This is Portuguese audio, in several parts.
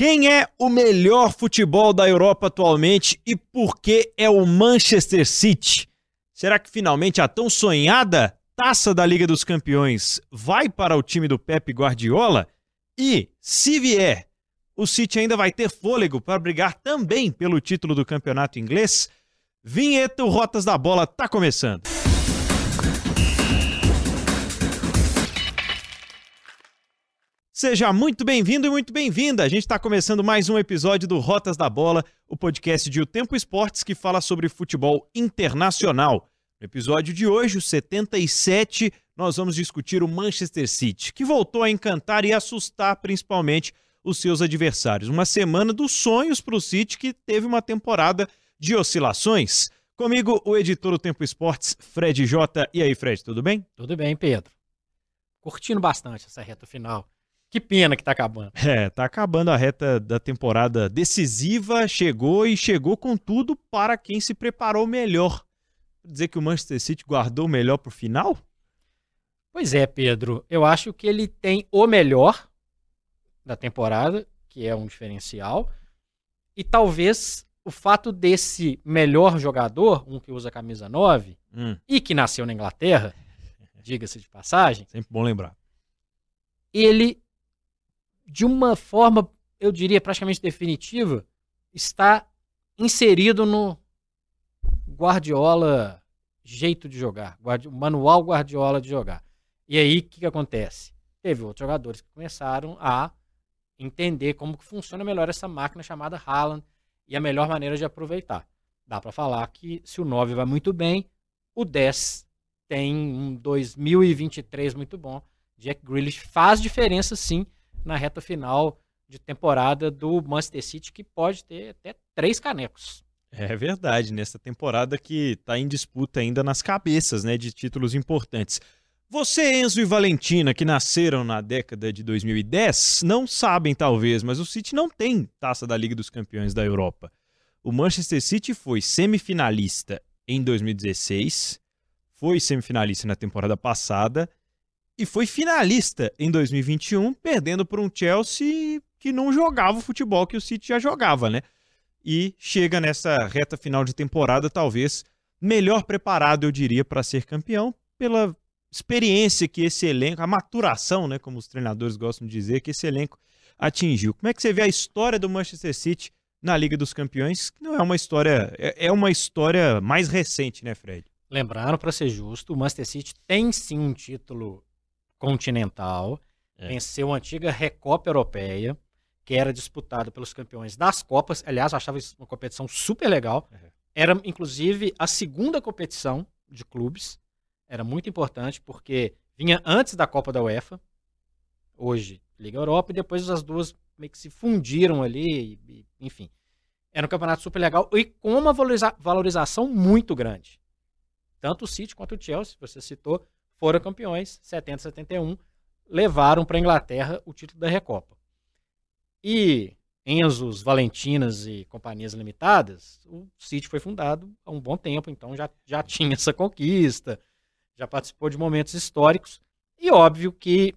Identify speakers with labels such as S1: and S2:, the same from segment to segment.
S1: Quem é o melhor futebol da Europa atualmente e por que é o Manchester City? Será que finalmente a tão sonhada taça da Liga dos Campeões vai para o time do Pep Guardiola? E, se vier, o City ainda vai ter fôlego para brigar também pelo título do campeonato inglês? Vinheta, Rotas da Bola tá começando. Seja muito bem-vindo e muito bem-vinda. A gente está começando mais um episódio do Rotas da Bola, o podcast de O Tempo Esportes que fala sobre futebol internacional. No episódio de hoje, o 77, nós vamos discutir o Manchester City, que voltou a encantar e assustar principalmente os seus adversários. Uma semana dos sonhos para o City que teve uma temporada de oscilações. Comigo, o editor do Tempo Esportes, Fred J. E aí, Fred, tudo bem?
S2: Tudo bem, Pedro. Curtindo bastante essa reta final. Que pena que tá acabando.
S1: É, tá acabando a reta da temporada decisiva, chegou e chegou com tudo para quem se preparou melhor. Dizer que o Manchester City guardou o melhor pro final?
S2: Pois é, Pedro. Eu acho que ele tem o melhor da temporada, que é um diferencial. E talvez o fato desse melhor jogador, um que usa a camisa 9, hum. e que nasceu na Inglaterra, diga-se de passagem.
S1: Sempre bom lembrar.
S2: Ele de uma forma, eu diria, praticamente definitiva, está inserido no Guardiola jeito de jogar, o manual Guardiola de jogar. E aí, o que, que acontece? Teve outros jogadores que começaram a entender como que funciona melhor essa máquina chamada Haaland e a melhor maneira de aproveitar. Dá para falar que se o 9 vai muito bem, o 10 tem um 2023 muito bom. Jack Grealish faz diferença sim na reta final de temporada do Manchester City, que pode ter até três canecos.
S1: É verdade, nessa temporada que está em disputa ainda nas cabeças né, de títulos importantes. Você, Enzo e Valentina, que nasceram na década de 2010, não sabem talvez, mas o City não tem taça da Liga dos Campeões da Europa. O Manchester City foi semifinalista em 2016, foi semifinalista na temporada passada e foi finalista em 2021, perdendo por um Chelsea que não jogava o futebol que o City já jogava, né? E chega nessa reta final de temporada, talvez melhor preparado, eu diria, para ser campeão, pela experiência que esse elenco, a maturação, né, como os treinadores gostam de dizer, que esse elenco atingiu. Como é que você vê a história do Manchester City na Liga dos Campeões? Que não é uma história, é, é uma história mais recente, né, Fred?
S2: Lembrando, para ser justo, o Manchester City tem sim um título continental, é. venceu a antiga Recopa Europeia, que era disputada pelos campeões das Copas. Aliás, eu achava isso uma competição super legal. É. Era, inclusive, a segunda competição de clubes. Era muito importante, porque vinha antes da Copa da UEFA, hoje Liga Europa, e depois as duas meio que se fundiram ali, e, enfim. Era um campeonato super legal e com uma valoriza valorização muito grande. Tanto o City quanto o Chelsea, você citou, foram campeões, 70 71, levaram para a Inglaterra o título da Recopa. E Enzos, Valentinas e companhias limitadas, o City foi fundado há um bom tempo, então já, já tinha essa conquista, já participou de momentos históricos. E óbvio que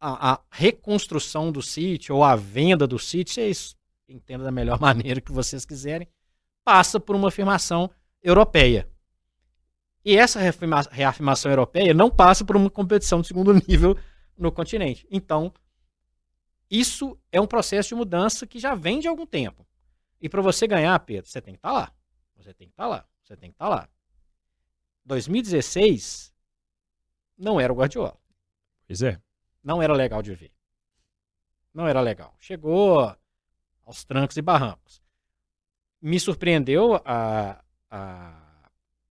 S2: a, a reconstrução do City ou a venda do City, vocês entendam da melhor maneira que vocês quiserem, passa por uma afirmação europeia. E essa reafirmação europeia não passa por uma competição de segundo nível no continente. Então, isso é um processo de mudança que já vem de algum tempo. E para você ganhar, Pedro, você tem que estar tá lá. Você tem que estar tá lá. Você tem que estar tá lá. 2016 não era o Guardiola.
S1: Pois é.
S2: Não era legal de ver. Não era legal. Chegou aos trancos e barrancos. Me surpreendeu a, a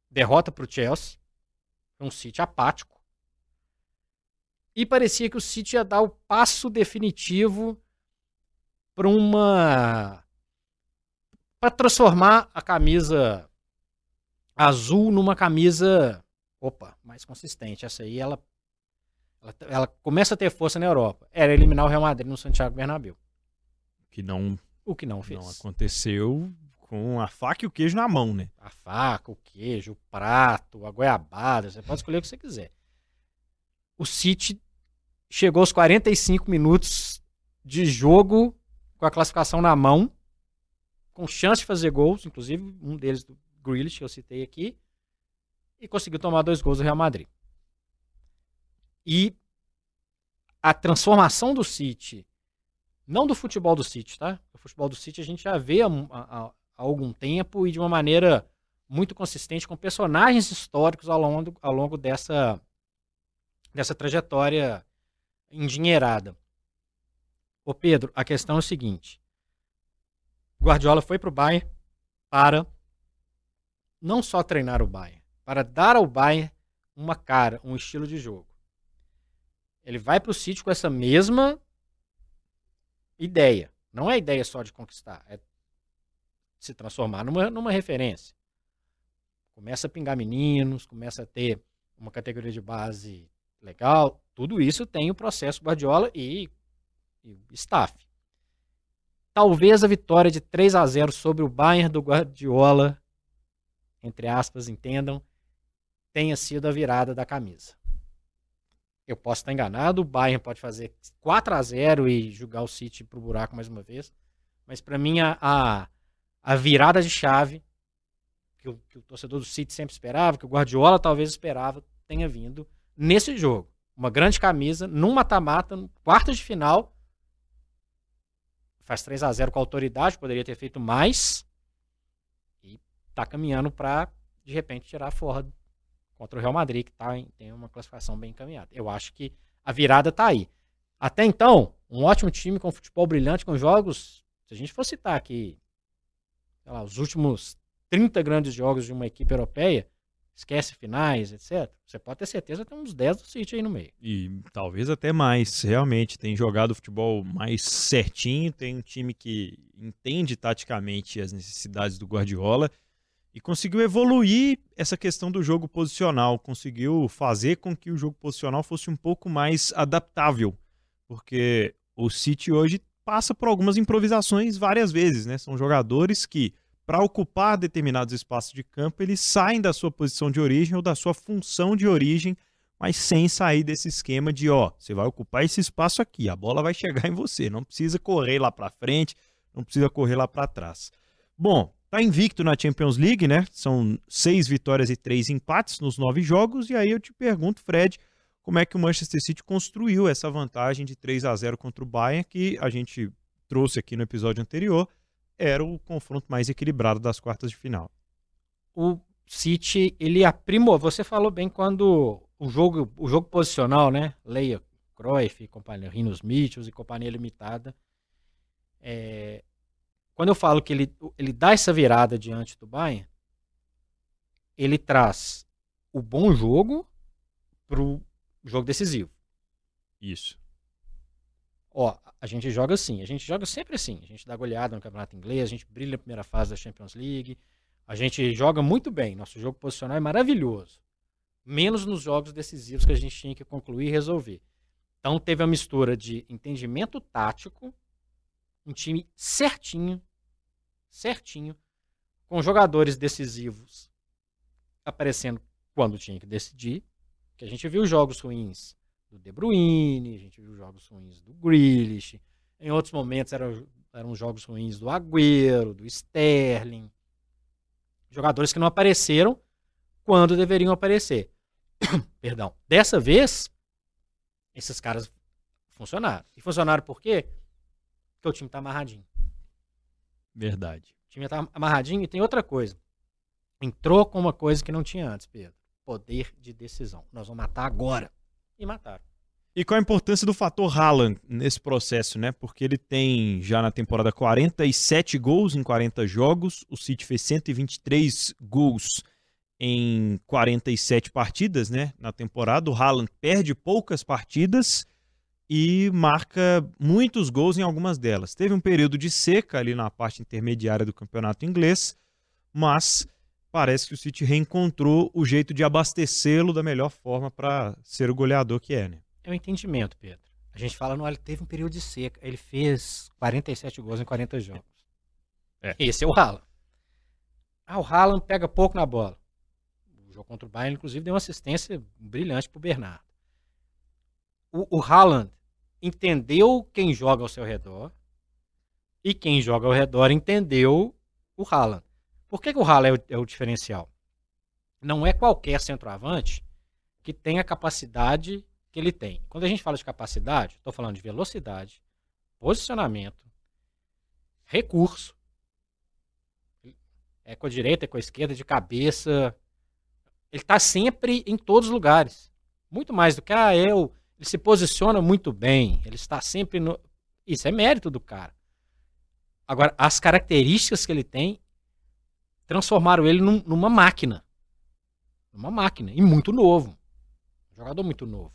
S2: derrota para o Chelsea. Um City apático. E parecia que o City ia dar o passo definitivo para uma. para transformar a camisa azul numa camisa. Opa, mais consistente. Essa aí ela, ela, ela começa a ter força na Europa. Era eliminar o Real Madrid no Santiago Bernabéu.
S1: Que não.
S2: O que não fez.
S1: Não aconteceu com a faca e o queijo na mão, né?
S2: A faca, o queijo, o prato, a goiabada, você pode escolher o que você quiser. O City chegou aos 45 minutos de jogo com a classificação na mão, com chance de fazer gols, inclusive um deles do Grealish, que eu citei aqui, e conseguiu tomar dois gols do Real Madrid. E a transformação do City, não do futebol do City, tá? O futebol do City a gente já vê há, há algum tempo e de uma maneira muito consistente com personagens históricos ao longo, ao longo dessa, dessa trajetória endinheirada. Ô Pedro, a questão é o seguinte. Guardiola foi para o Bayern para não só treinar o Bayern, para dar ao Bayern uma cara, um estilo de jogo. Ele vai para o City com essa mesma ideia. Não é ideia só de conquistar, é se transformar numa, numa referência. Começa a pingar meninos, começa a ter uma categoria de base legal. Tudo isso tem o processo Guardiola e, e staff. Talvez a vitória de 3 a 0 sobre o Bayern do Guardiola, entre aspas, entendam, tenha sido a virada da camisa. Eu posso estar enganado, o Bayern pode fazer 4 a 0 e jogar o City pro buraco mais uma vez, mas para mim a, a, a, virada de chave que o, que o torcedor do City sempre esperava, que o Guardiola talvez esperava, tenha vindo nesse jogo. Uma grande camisa, num mata-mata, no quarto de final. Faz 3 a 0 com autoridade, poderia ter feito mais. E tá caminhando para de repente tirar fora contra o Real Madrid, que tá em, tem uma classificação bem encaminhada. Eu acho que a virada tá aí. Até então, um ótimo time com futebol brilhante, com jogos. Se a gente for citar aqui, lá, os últimos 30 grandes jogos de uma equipe europeia, esquece finais, etc. Você pode ter certeza que tem uns 10 do City aí no meio.
S1: E talvez até mais, realmente. Tem jogado futebol mais certinho, tem um time que entende taticamente as necessidades do Guardiola e conseguiu evoluir essa questão do jogo posicional, conseguiu fazer com que o jogo posicional fosse um pouco mais adaptável, porque o City hoje passa por algumas improvisações várias vezes, né? São jogadores que para ocupar determinados espaços de campo, eles saem da sua posição de origem ou da sua função de origem, mas sem sair desse esquema de, ó, você vai ocupar esse espaço aqui, a bola vai chegar em você, não precisa correr lá para frente, não precisa correr lá para trás. Bom, tá invicto na Champions League, né? São seis vitórias e três empates nos nove jogos, e aí eu te pergunto, Fred, como é que o Manchester City construiu essa vantagem de 3 a 0 contra o Bayern que a gente trouxe aqui no episódio anterior era o confronto mais equilibrado das quartas de final.
S2: O City, ele aprimou. Você falou bem quando o jogo, o jogo posicional, né? Leia Cruyff, companhia Rinos Mitchells e companhia limitada. É, quando eu falo que ele, ele dá essa virada diante do Bayern, ele traz o bom jogo pro jogo decisivo.
S1: Isso.
S2: Ó, a gente joga assim, a gente joga sempre assim. A gente dá goleada no Campeonato Inglês, a gente brilha na primeira fase da Champions League. A gente joga muito bem, nosso jogo posicional é maravilhoso. Menos nos jogos decisivos que a gente tinha que concluir e resolver. Então teve a mistura de entendimento tático, um time certinho, certinho, com jogadores decisivos aparecendo quando tinha que decidir. Que a gente viu jogos ruins do De Bruyne, a gente viu jogos ruins do Grealish, em outros momentos eram, eram jogos ruins do Agüero, do Sterling. Jogadores que não apareceram quando deveriam aparecer. Perdão. Dessa vez, esses caras funcionaram. E funcionaram por quê? Porque o time está amarradinho.
S1: Verdade.
S2: O time está amarradinho e tem outra coisa. Entrou com uma coisa que não tinha antes, Pedro. Poder de decisão. Nós vamos matar agora e mataram.
S1: E qual a importância do fator Haaland nesse processo, né? Porque ele tem já na temporada 47 gols em 40 jogos, o City fez 123 gols em 47 partidas, né? Na temporada, o Haaland perde poucas partidas e marca muitos gols em algumas delas. Teve um período de seca ali na parte intermediária do campeonato inglês, mas parece que o City reencontrou o jeito de abastecê-lo da melhor forma para ser o goleador que é, né?
S2: É o um entendimento, Pedro. A gente fala, no ele teve um período de seca, ele fez 47 gols em 40 jogos. É. Esse é o Haaland. Ah, o Haaland pega pouco na bola. O jogo contra o Bayern, inclusive, deu uma assistência brilhante pro Bernardo. O, o Haaland entendeu quem joga ao seu redor, E quem joga ao redor entendeu o Haaland. Por que, que o Haaland é o, é o diferencial? Não é qualquer centroavante que tem a capacidade que ele tem. Quando a gente fala de capacidade, estou falando de velocidade, posicionamento, recurso. É com a direita, é com a esquerda, de cabeça. Ele está sempre em todos os lugares. Muito mais do que, ah, eu. Ele se posiciona muito bem. Ele está sempre no. Isso é mérito do cara. Agora, as características que ele tem transformaram ele num, numa máquina. Numa máquina. E muito novo. Um jogador muito novo.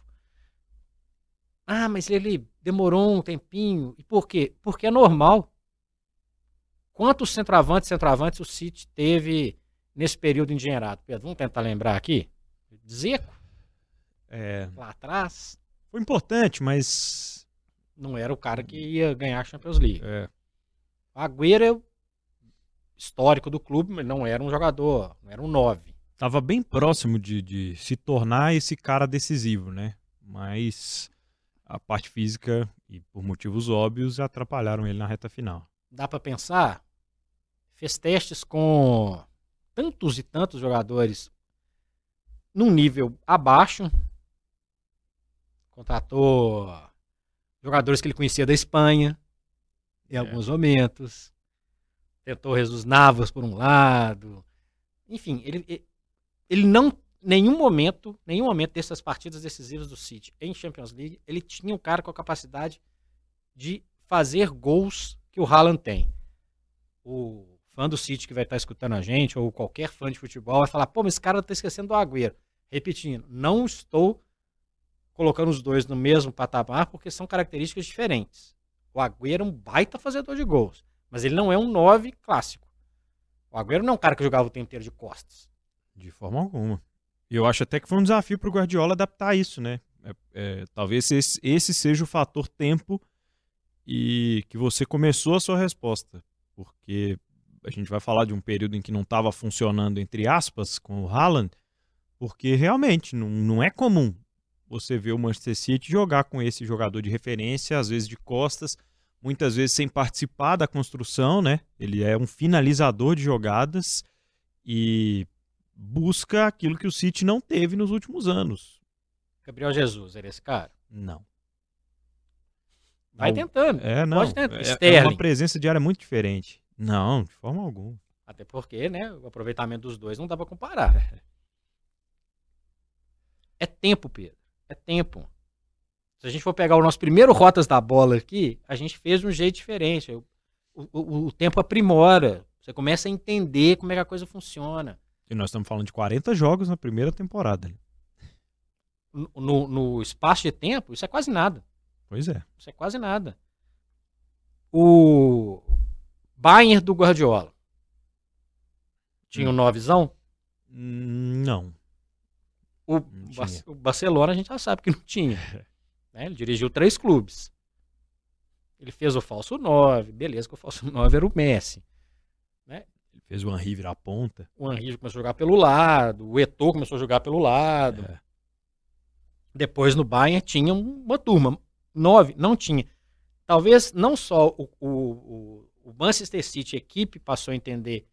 S2: Ah, mas ele demorou um tempinho. E por quê? Porque é normal. Quantos centroavantes centroavantes o City teve nesse período engenheirado? Pedro, vamos tentar lembrar aqui. Zeco.
S1: É,
S2: Lá atrás.
S1: foi importante, mas
S2: Não era o cara que ia ganhar a Champions League.
S1: é,
S2: Agüero histórico do clube, mas não era um jogador, não era um 9.
S1: tava bem próximo de, de se tornar esse cara decisivo, né? Mas a parte física e por motivos óbvios atrapalharam ele na reta final.
S2: Dá pra pensar? Fez testes com tantos e tantos jogadores num nível abaixo. Contratou jogadores que ele conhecia da Espanha em
S1: É.
S2: alguns momentos. Tentou Jesus Navas por um lado. Enfim, ele, ele- não nenhum momento, nenhum momento dessas partidas decisivas do City em Champions League, ele tinha um cara com a capacidade de fazer gols que o Haaland tem. O fã do City que vai estar escutando a gente, ou qualquer fã de futebol, vai falar: pô, mas esse cara tá esquecendo do Agüero. Repetindo, não estou colocando os dois no mesmo patamar porque são características diferentes. O Agüero é um baita fazedor de gols, mas ele não é um 9 clássico. O Agüero não é um cara que jogava o tempo inteiro de costas.
S1: De forma alguma. E eu acho até que foi um desafio pro Guardiola adaptar isso, né? É- é, talvez esse, esse seja o fator tempo e que você começou a sua resposta. Porque a gente vai falar de um período em que não estava funcionando, entre aspas, com o Haaland, porque realmente não, não é comum você ver o Manchester City jogar com esse jogador de referência, às vezes de costas, muitas vezes sem participar da construção, né? Ele é um finalizador de jogadas e busca aquilo que o City não teve nos últimos anos.
S2: Gabriel Jesus era esse cara.
S1: Não.
S2: Vai tentando.
S1: É, não.
S2: Pode tentar.
S1: É, é uma presença diária muito diferente. Não, de forma alguma.
S2: Até porque, né, o aproveitamento dos dois não dá pra comparar. É tempo, Pedro. É tempo. Se a gente for pegar o nosso primeiro Rotas da Bola aqui, a gente fez de um jeito diferente. O, o- o tempo aprimora. Você começa a entender como é que a coisa funciona.
S1: E nós estamos falando de 40 jogos na primeira temporada.
S2: No, no- espaço de tempo, isso é quase nada.
S1: Pois é.
S2: Isso é quase nada. O Bayern do Guardiola. Tinha um novezão?
S1: Hum, Não.
S2: O,
S1: Não
S2: o Barcelona a gente já sabe que não tinha. né? Ele dirigiu três clubes. Ele fez o falso 9, beleza, que o falso 9 era o Messi.
S1: Ele fez o Henry virar ponta.
S2: O Henry começou a jogar pelo lado, o Eto'o começou a jogar pelo lado.
S1: É.
S2: Depois no Bayern tinha uma turma. Nove, não tinha. Talvez não só o, o, o, o Manchester City, a equipe, passou a entender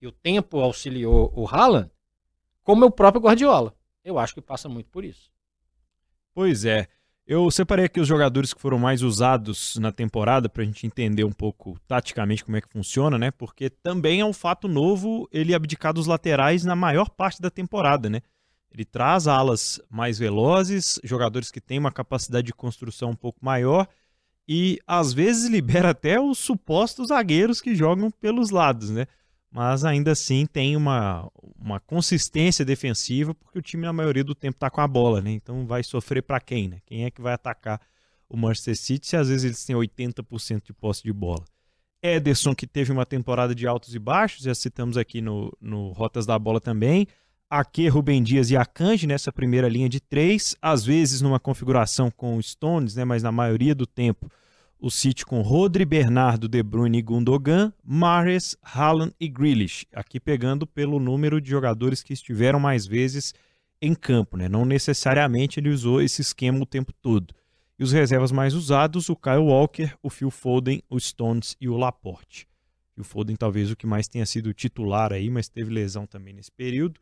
S2: e o tempo auxiliou o Haaland, como o próprio Guardiola. Eu acho que passa muito por isso.
S1: Pois é. Eu separei aqui os jogadores que foram mais usados na temporada para a gente entender um pouco taticamente como é que funciona, né? Porque também é um fato novo ele abdicar dos laterais na maior parte da temporada, né? Ele traz alas mais velozes, jogadores que têm uma capacidade de construção um pouco maior e às vezes libera até os supostos zagueiros que jogam pelos lados, né? Mas ainda assim tem uma, uma consistência defensiva, porque o time na maioria do tempo tá com a bola, né? Então vai sofrer para quem, né? Quem é que vai atacar o Manchester City se às vezes eles têm 80% de posse de bola? Ederson, que teve uma temporada de altos e baixos, já citamos aqui no, no Rotas da Bola também. Ake, Rubem Dias e Akanji nessa primeira linha de três, às vezes numa configuração com Stones, né? Mas na maioria do tempo o City com Rodri, Bernardo, De Bruyne e Gundogan, Mahrez, Haaland e Grealish. Aqui pegando pelo número de jogadores que estiveram mais vezes em campo, né? Não necessariamente ele usou esse esquema o tempo todo. E os reservas mais usados, o Kyle Walker, o Phil Foden, o Stones e o Laporte. E o Foden talvez o que mais tenha sido titular aí, mas teve lesão também nesse período.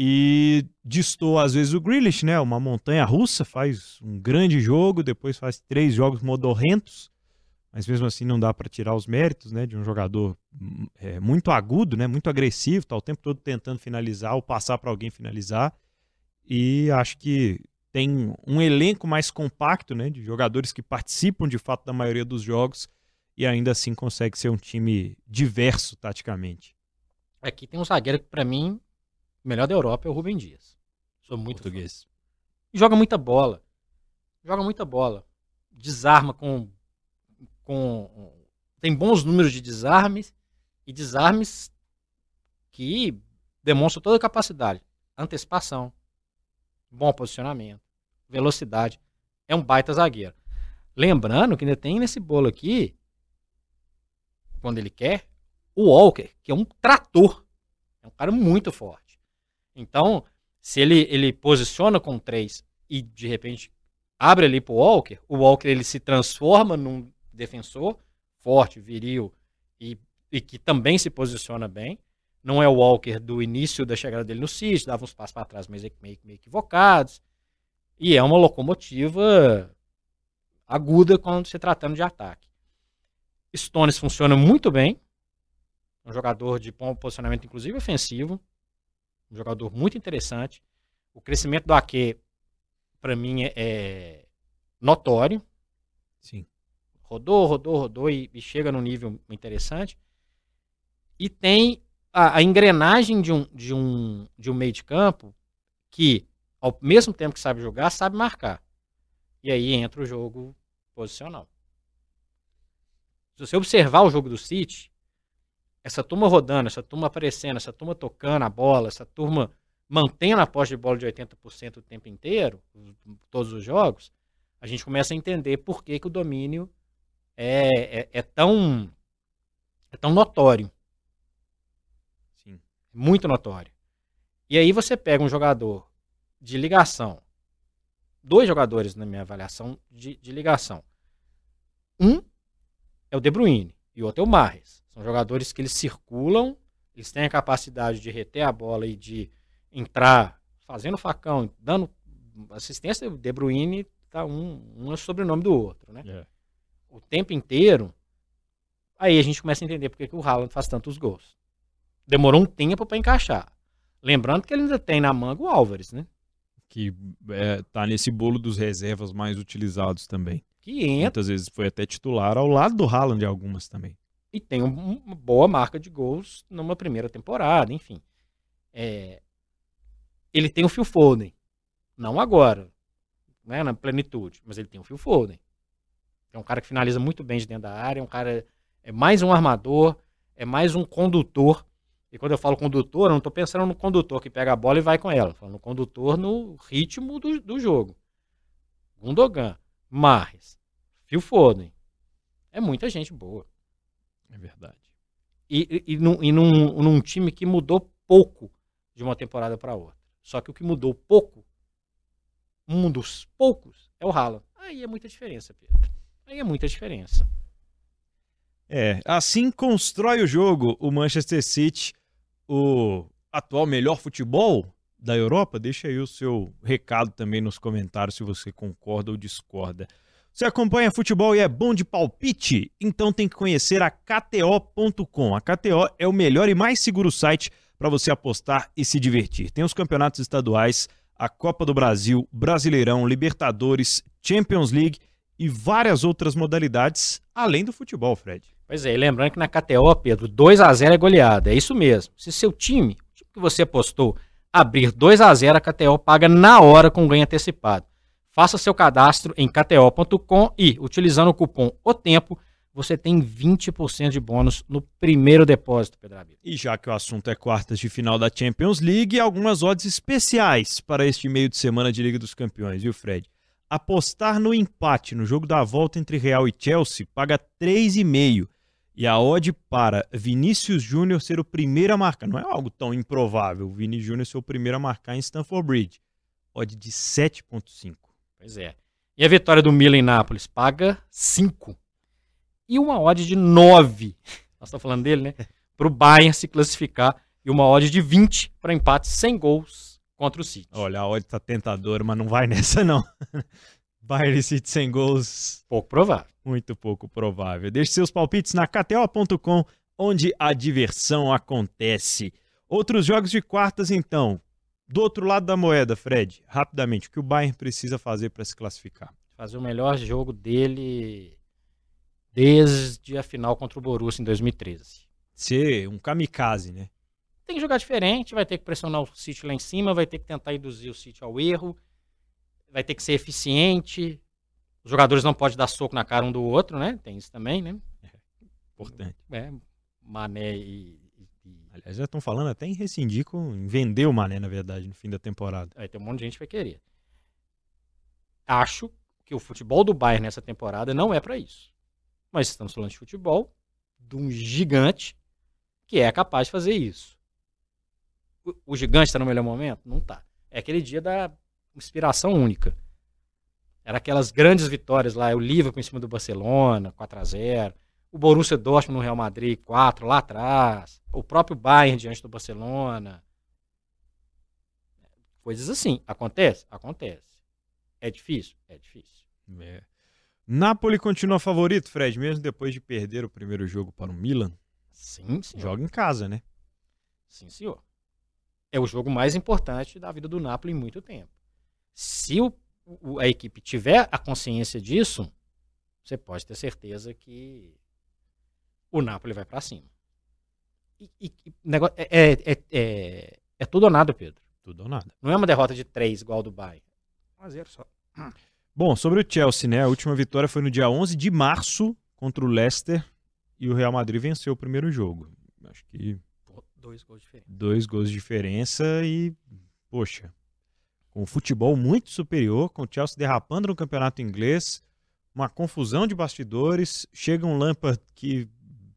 S1: E distou às vezes o Grealish, né? Uma montanha russa, faz um grande jogo, depois faz três jogos modorrentos, mas mesmo assim não dá para tirar os méritos, né? De um jogador hum, é, muito agudo, né? Muito agressivo, tá o tempo todo tentando finalizar ou passar para alguém finalizar. E acho que tem um elenco mais compacto, né? De jogadores que participam de fato da maioria dos jogos e ainda assim consegue ser um time diverso taticamente.
S2: Aqui tem um zagueiro que para mim o melhor da Europa é o Rubem Dias. Sou muito português. Joga muita bola. Joga muita bola. Desarma com, com. Tem bons números de desarmes e desarmes que demonstram toda a capacidade. Antecipação, bom posicionamento, velocidade. É um baita zagueiro. Lembrando que ainda tem nesse bolo aqui, quando ele quer, o Walker, que é um trator. É um cara muito forte. Então, se ele, ele posiciona com três e de repente abre ali para o Walker, o Walker ele se transforma num defensor forte, viril e, e que também se posiciona bem. Não é o Walker do início da chegada dele no City, dava uns passos para trás, mas meio, meio equivocados. E é uma locomotiva aguda quando se tratando de ataque. Stones funciona muito bem. Um jogador de bom posicionamento, inclusive ofensivo. Um jogador muito interessante. O crescimento do Ake, para mim, é, é, notório.
S1: Sim.
S2: Rodou, rodou, rodou e, e, chega num nível interessante. E tem a, a, engrenagem de um, de, um, de um meio de campo que, ao mesmo tempo que sabe jogar, sabe marcar. E aí entra o jogo posicional. Se você observar o jogo do City, essa turma rodando, essa turma aparecendo, essa turma tocando a bola, essa turma mantendo a posse de bola de 80% o tempo inteiro, todos os jogos, a gente começa a entender por que, que o domínio é, é, é tão é tão notório.
S1: Sim.
S2: Muito notório. E aí você pega um jogador de ligação, dois jogadores na minha avaliação de, de ligação. Um é o De Bruyne e o outro é o Marres. São jogadores que eles circulam, eles têm a capacidade de reter a bola e de entrar fazendo facão, dando assistência. De Bruyne tá um, um é sobrenome do outro, né?
S1: É.
S2: O tempo inteiro. Aí a gente começa a entender porque que o Haaland faz tantos gols. Demorou um tempo para encaixar. Lembrando que ele ainda tem na manga o Álvares, né?
S1: Que é, tá nesse bolo dos reservas mais utilizados também.
S2: Que entra.
S1: Muitas vezes foi até titular ao lado do Haaland algumas também
S2: e tem uma boa marca de gols numa primeira temporada, enfim. É, ele tem o Phil Foden, não agora, né, na plenitude, mas ele tem o Phil Foden. É um cara que finaliza muito bem de dentro da área, é um cara é mais um armador, é mais um condutor. E quando eu falo condutor, eu não estou pensando no condutor que pega a bola e vai com ela. Falando no condutor no ritmo do, do jogo. Gundogan, Marres, Phil Foden. É muita gente boa.
S1: É verdade.
S2: E, e, e, num, e num, num time que mudou pouco de uma temporada para outra. Só que o que mudou pouco, um dos poucos, é o Haaland. Aí é muita diferença, Pedro. Aí é muita diferença.
S1: É, assim constrói o jogo o Manchester City, o atual melhor futebol da Europa. Deixa aí o seu recado também nos comentários se você concorda ou discorda. Você acompanha futebol e é bom de palpite? Então tem que conhecer a KTO.com. A KTO é o melhor e mais seguro site para você apostar e se divertir. Tem os campeonatos estaduais, a Copa do Brasil, Brasileirão, Libertadores, Champions League e várias outras modalidades além do futebol, Fred.
S2: Pois é, e lembrando que na KTO, Pedro, 2 a 0 é goleada. É isso mesmo. Se seu time, o time que você apostou, abrir 2 a 0 a KTO paga na hora com ganho antecipado. Faça seu cadastro em kto.com e, utilizando o cupom O Tempo, você tem 20% de bônus no primeiro depósito, Pedro
S1: E já que o assunto é quartas de final da Champions League, algumas odds especiais para este meio de semana de Liga dos Campeões, viu, Fred? Apostar no empate no jogo da volta entre Real e Chelsea paga 3,5. E a odd para Vinícius Júnior ser o primeiro a marcar. Não é algo tão improvável Vini Júnior ser o primeiro a marcar em Stamford Bridge. Odd de 7,5.
S2: Pois é. E a vitória do Milan em Nápoles paga 5. E uma odd de 9. Nós estamos falando dele, né? Para o Bayern se classificar. E uma odd de 20 para empate sem gols contra o City.
S1: Olha, a odd tá tentadora, mas não vai nessa, não. Bayern e City sem gols.
S2: Pouco provável.
S1: Muito pouco provável. Deixe seus palpites na KTO.com, onde a diversão acontece. Outros jogos de quartas, então. Do outro lado da moeda, Fred, rapidamente, o que o Bayern precisa fazer para se classificar?
S2: Fazer o melhor jogo dele desde a final contra o Borussia em 2013.
S1: Ser um kamikaze, né?
S2: Tem que jogar diferente, vai ter que pressionar o City lá em cima, vai ter que tentar induzir o City ao erro, vai ter que ser eficiente. Os jogadores não podem dar soco na cara um do outro, né? Tem isso também, né? É,
S1: importante.
S2: É, Mané e
S1: Aliás, já estão falando até em rescindir com. em vender o Mané, na verdade, no fim da temporada.
S2: Aí tem um monte de gente que vai querer. Acho que o futebol do Bayern nessa temporada não é para isso. Mas estamos falando de futebol de um gigante que é capaz de fazer isso. O, o gigante está no melhor momento? Não tá. É aquele dia da inspiração única. Era aquelas grandes vitórias lá, o Liverpool em cima do Barcelona, 4 a 0 o Borussia Dortmund no Real Madrid 4 lá atrás, o próprio Bayern diante do Barcelona. Coisas assim. Acontece? Acontece. É difícil? É difícil.
S1: É. Napoli continua favorito, Fred, mesmo depois de perder o primeiro jogo para o Milan?
S2: Sim, senhor.
S1: Joga em casa, né?
S2: Sim, senhor. É o jogo mais importante da vida do Napoli em muito tempo. Se o, o, a equipe tiver a consciência disso, você pode ter certeza que o Napoli vai para cima. E, e, negócio, é, é, é, é, é tudo ou nada, Pedro.
S1: Tudo ou nada.
S2: Não é uma derrota de três igual do Bayern. 1 a 0 só.
S1: Bom, sobre o Chelsea, né? A última vitória foi no dia 11 de março contra o Leicester e o Real Madrid venceu o primeiro jogo. Acho que
S2: dois gols de diferença.
S1: Dois gols de diferença e poxa, com o futebol muito superior, com o Chelsea derrapando no campeonato inglês, uma confusão de bastidores, chega um Lampard que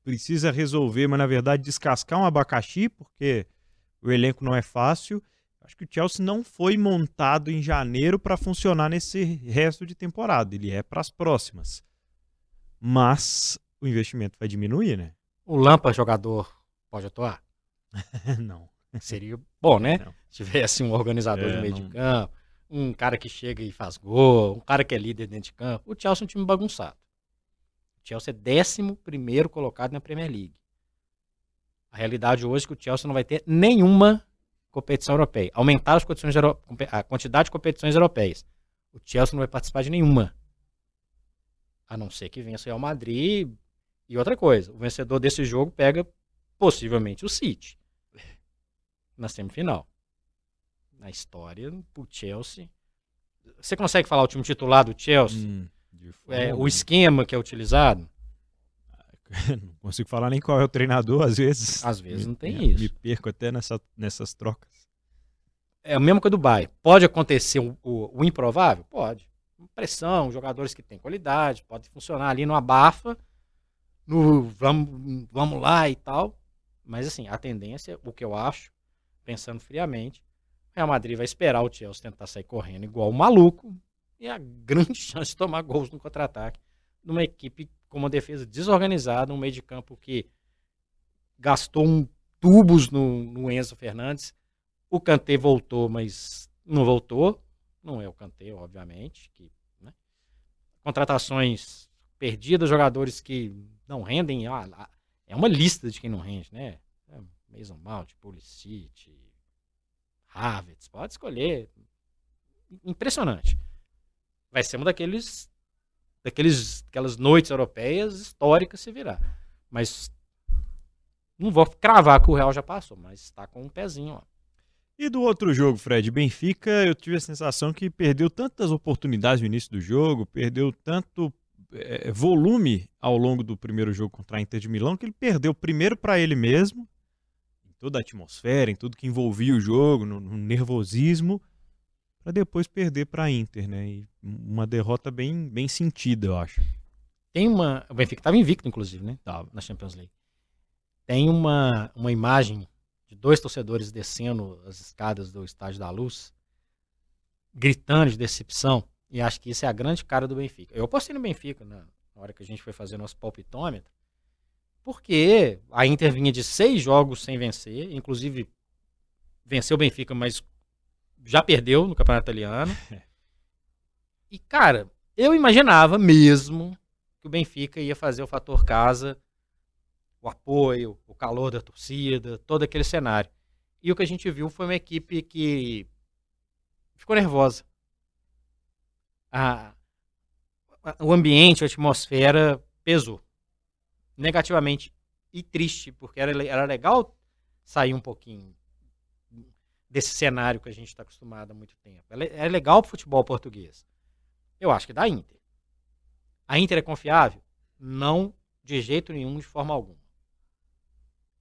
S1: precisa resolver, mas na verdade descascar um abacaxi, porque o elenco não é fácil. Acho que o Chelsea não foi montado em janeiro para funcionar nesse resto de temporada. Ele é para as próximas. Mas o investimento vai diminuir, né?
S2: O Lampa jogador pode atuar?
S1: não.
S2: Seria bom, né? Não. Se tivesse um organizador é, de meio não... de campo, um cara que chega e faz gol, um cara que é líder dentro de campo. O Chelsea é um time bagunçado. Chelsea é décimo primeiro colocado na Premier League. A realidade hoje é que o Chelsea não vai ter nenhuma competição europeia. Aumentar as competições a quantidade de competições europeias. O Chelsea não vai participar de nenhuma. A não ser que vença o Real Madrid. E outra coisa, o vencedor desse jogo pega possivelmente o City na semifinal. Na história, o Chelsea. Você consegue falar o time titular do Chelsea? Hum. É, o esquema que é utilizado?
S1: Não consigo falar nem qual é o treinador, às vezes.
S2: Às vezes não tem me, isso.
S1: Me perco até nessa, nessas trocas.
S2: É a mesma coisa do Bayern. Pode acontecer o, o, o, improvável? Pode. Pressão, jogadores que têm qualidade, pode funcionar ali no abafa, no vamos, vamos lá e tal. Mas assim, a tendência, o que eu acho, pensando friamente, o Real Madrid vai esperar o Chelsea tentar sair correndo igual o maluco, e a grande chance de tomar gols no contra-ataque numa equipe com uma defesa desorganizada, um meio de campo que gastou um tubos no, no Enzo Fernandes. O Kanté voltou, mas não voltou. Não é o Kanté, obviamente. Que, né? Contratações perdidas, jogadores que não rendem. Ah, é uma lista de quem não rende, né? É Mason Mount, Pulisic, Havertz, pode escolher. Impressionante vai ser uma daqueles daqueles aquelas noites europeias históricas se virar. Mas não vou cravar que o Real já passou, mas está com um pezinho, ó.
S1: E do outro jogo, Fred, Benfica, eu tive a sensação que perdeu tantas oportunidades no início do jogo, perdeu tanto é, volume ao longo do primeiro jogo contra a Inter de Milão, que ele perdeu primeiro para ele mesmo, em toda a atmosfera, em tudo que envolvia o jogo, no, no nervosismo, para depois perder para a Inter, né? E uma derrota bem, bem sentida, eu acho.
S2: Tem uma. O Benfica estava invicto, inclusive, né? Tava. Na Champions League. Tem uma, uma imagem de dois torcedores descendo as escadas do Estádio da Luz, gritando de decepção. E acho que isso é a grande cara do Benfica. Eu apostei no Benfica na, hora que a gente foi fazer nosso palpitômetro, porque a Inter vinha de seis jogos sem vencer, inclusive venceu o Benfica, mas já perdeu no Campeonato Italiano. E, cara, eu imaginava mesmo que o Benfica ia fazer o fator casa, o apoio, o calor da torcida, todo aquele cenário. E o que a gente viu foi uma equipe que ficou nervosa. A, o ambiente, a atmosfera pesou. Negativamente e triste, porque era, era legal sair um pouquinho desse cenário que a gente está acostumado há muito tempo. É, é legal o futebol português. Eu acho que da Inter. A Inter é confiável? Não de jeito nenhum, de forma alguma.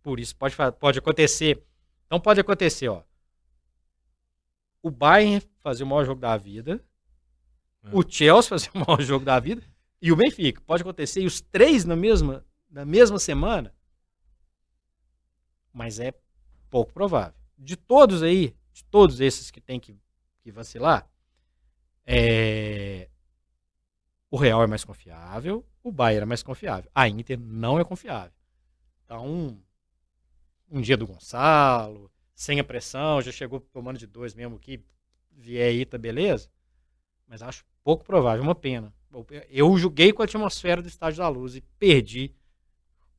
S2: Por isso pode, pode acontecer. Então pode acontecer, ó. O Bayern fazer o maior jogo da vida, é. o Chelsea fazer o maior jogo da vida e o Benfica. Pode acontecer e os três na mesma, na mesma semana. Mas é pouco provável. De todos aí, de todos esses que tem que, que vacilar, é... o Real é mais confiável, o Bayern é mais confiável. A Inter não é confiável. Então, um, um dia do Gonçalo, sem a pressão, já chegou tomando de dois mesmo que vier aí, tá beleza? Mas acho pouco provável, uma pena. Eu joguei com a atmosfera do Estádio da Luz e perdi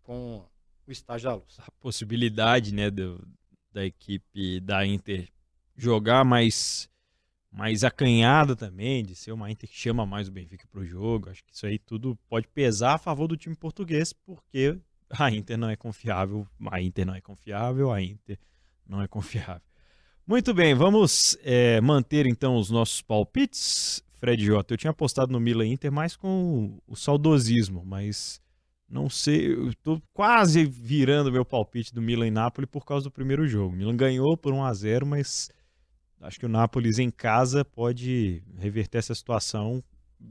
S2: com o Estádio da Luz.
S1: A possibilidade, né, do, da equipe da Inter jogar mais mais acanhada também, de ser uma Inter que chama mais o Benfica para o jogo. Acho que isso aí tudo pode pesar a favor do time português, porque a Inter não é confiável, a Inter não é confiável, a Inter não é confiável. Muito bem, vamos é, manter então os nossos palpites. Fred Jota, eu tinha apostado no Milan Inter mais com o saudosismo, mas não sei, eu tô quase virando meu palpite do Milan e Napoli por causa do primeiro jogo. O Milan ganhou por 1 a 0, mas acho que o Napoli em casa pode reverter essa situação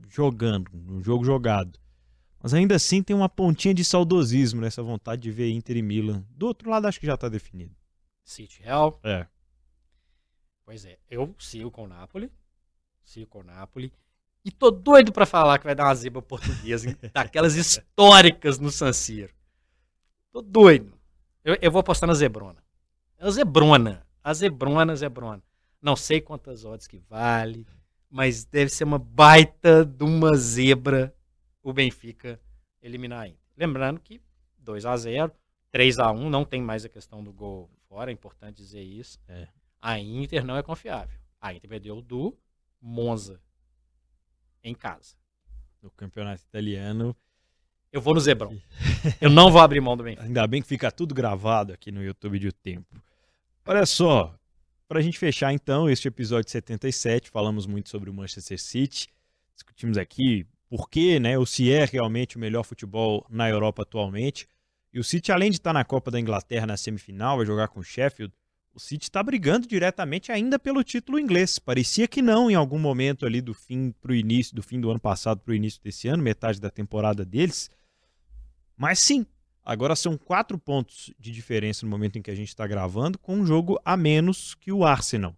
S1: jogando, no jogo jogado. Mas ainda assim tem uma pontinha de saudosismo nessa vontade de ver Inter e Milan. Do outro lado acho que já está definido.
S2: City Real.
S1: É.
S2: Pois é, eu sigo com o Napoli. Sigo com o Napoli. E tô doido para falar que vai dar uma zebra portuguesa, daquelas históricas no San Siro. Tô doido. Eu, eu vou apostar na Zebrona. É a Zebrona. A Zebrona, Zebrona. Não sei quantas odds que vale, mas deve ser uma baita de uma zebra o Benfica eliminar ainda. Lembrando que 2 a 0 3 a 1 não tem mais a questão do gol fora, é importante dizer isso.
S1: É.
S2: A Inter não é confiável. A Inter perdeu do Monza em casa.
S1: No campeonato italiano.
S2: Eu vou no Zebrão. Eu não vou abrir mão do Benfica.
S1: Ainda bem que fica tudo gravado aqui no YouTube de O Tempo. Olha só, para a gente fechar então este episódio 77, falamos muito sobre o Manchester City, discutimos aqui por que, né, ou se é realmente o melhor futebol na Europa atualmente. E o City, além de estar na Copa da Inglaterra na semifinal, vai jogar com o Sheffield, o City está brigando diretamente ainda pelo título inglês. Parecia que não em algum momento ali do fim para o início, do fim do ano passado para o início desse ano, metade da temporada deles. Mas sim, agora são quatro pontos de diferença no momento em que a gente está gravando, com um jogo a menos que o Arsenal.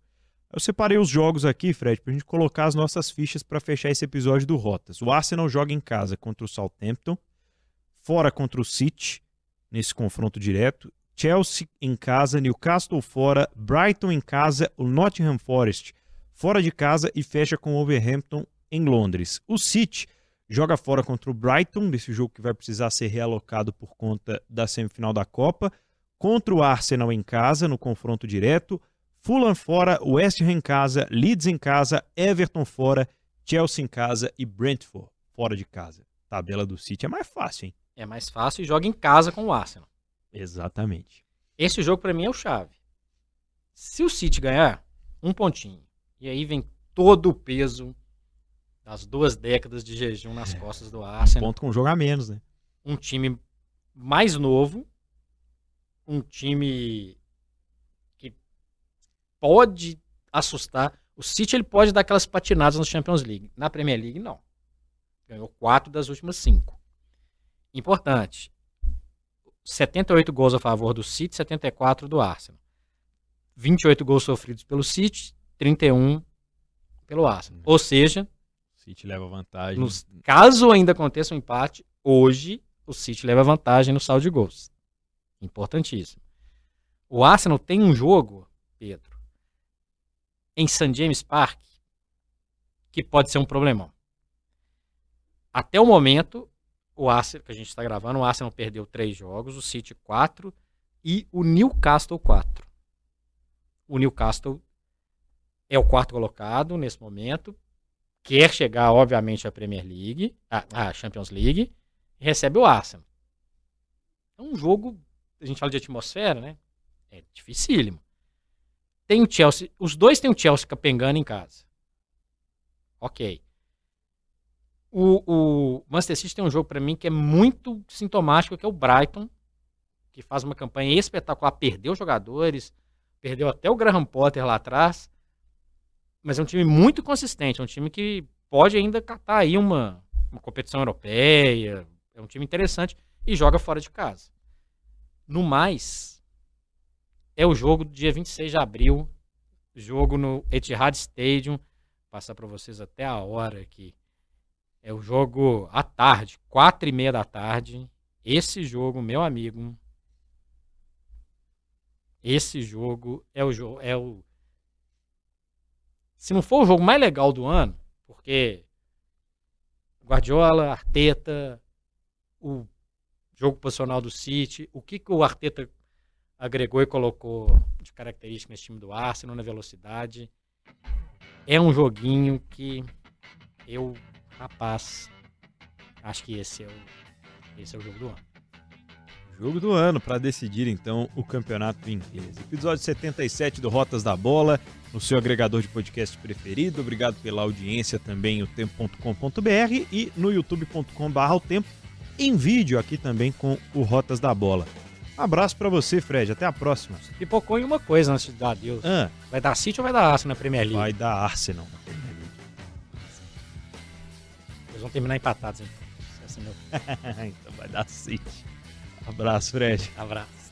S1: Eu separei os jogos aqui, Fred, para a gente colocar as nossas fichas para fechar esse episódio do Rotas. O Arsenal joga em casa contra o Southampton, fora contra o City, nesse confronto direto. Chelsea em casa, Newcastle fora, Brighton em casa, o Nottingham Forest fora de casa e fecha com o Wolverhampton em Londres. O City joga fora contra o Brighton, desse jogo que vai precisar ser realocado por conta da semifinal da Copa, contra o Arsenal em casa, no confronto direto. Fulham fora, West Ham em casa, Leeds em casa, Everton fora, Chelsea em casa e Brentford fora de casa. Tabela do City é mais fácil, hein?
S2: É mais fácil e joga em casa com o Arsenal.
S1: Exatamente.
S2: Esse jogo para mim é o chave. Se o City ganhar, um pontinho. E aí vem todo o peso das duas décadas de jejum nas é. costas do Arsenal.
S1: Ponto com um jogo a menos, né?
S2: Um time mais novo, um time pode assustar. O City ele pode dar aquelas patinadas no Champions League. Na Premier League, não. Ganhou quatro das últimas cinco. Importante. 78 gols a favor do City, 74 do Arsenal. 28 gols sofridos pelo City, 31 pelo Arsenal. Ou seja,
S1: City leva vantagem.
S2: Nos, caso ainda aconteça um empate, hoje o City leva vantagem no saldo de gols. Importantíssimo. O Arsenal tem um jogo, Pedro, em St. James Park, que pode ser um problemão. Até o momento, o Arsenal, que a gente está gravando, o Arsenal perdeu três jogos, o City quatro e o Newcastle quatro. O Newcastle é o quarto colocado nesse momento, quer chegar, obviamente, à Premier League, à, Champions League, e recebe o Arsenal. É um jogo, a gente fala de atmosfera, né? É dificílimo. Tem o Chelsea, os dois têm o Chelsea capengando em casa. Ok. O, o Manchester City tem um jogo para mim que é muito sintomático, que é o Brighton, que faz uma campanha espetacular, perdeu jogadores, perdeu até o Graham Potter lá atrás, mas é um time muito consistente, é um time que pode ainda catar aí uma, uma competição europeia, é um time interessante e joga fora de casa. No mais, é o jogo do dia 26 de abril, jogo no Etihad Stadium, passar para vocês até a hora aqui. É o jogo à tarde, quatro e meia da tarde. Esse jogo, meu amigo, esse jogo é o jogo é o se não for o jogo mais legal do ano, porque Guardiola, Arteta, o jogo posicional do City, o que, que o Arteta agregou e colocou de característica nesse time do Arsenal, na velocidade. É um joguinho que eu, rapaz, acho que esse é o, esse é o jogo do ano.
S1: Jogo do ano para decidir então o campeonato inglês. Episódio 77 do Rotas da Bola, no seu agregador de podcast preferido. Obrigado pela audiência também o tempo.com.br e no youtube.com.br o tempo em vídeo aqui também com o Rotas da Bola. Um abraço para você, Fred. Até a próxima.
S2: Pipocou em uma coisa antes de dar adeus. Ah. Vai dar City ou vai dar Arsenal na Premier League?
S1: Vai dar Arsenal na Premier
S2: vão terminar empatados, então.
S1: então vai dar City. Abraço, Fred.
S2: Abraço.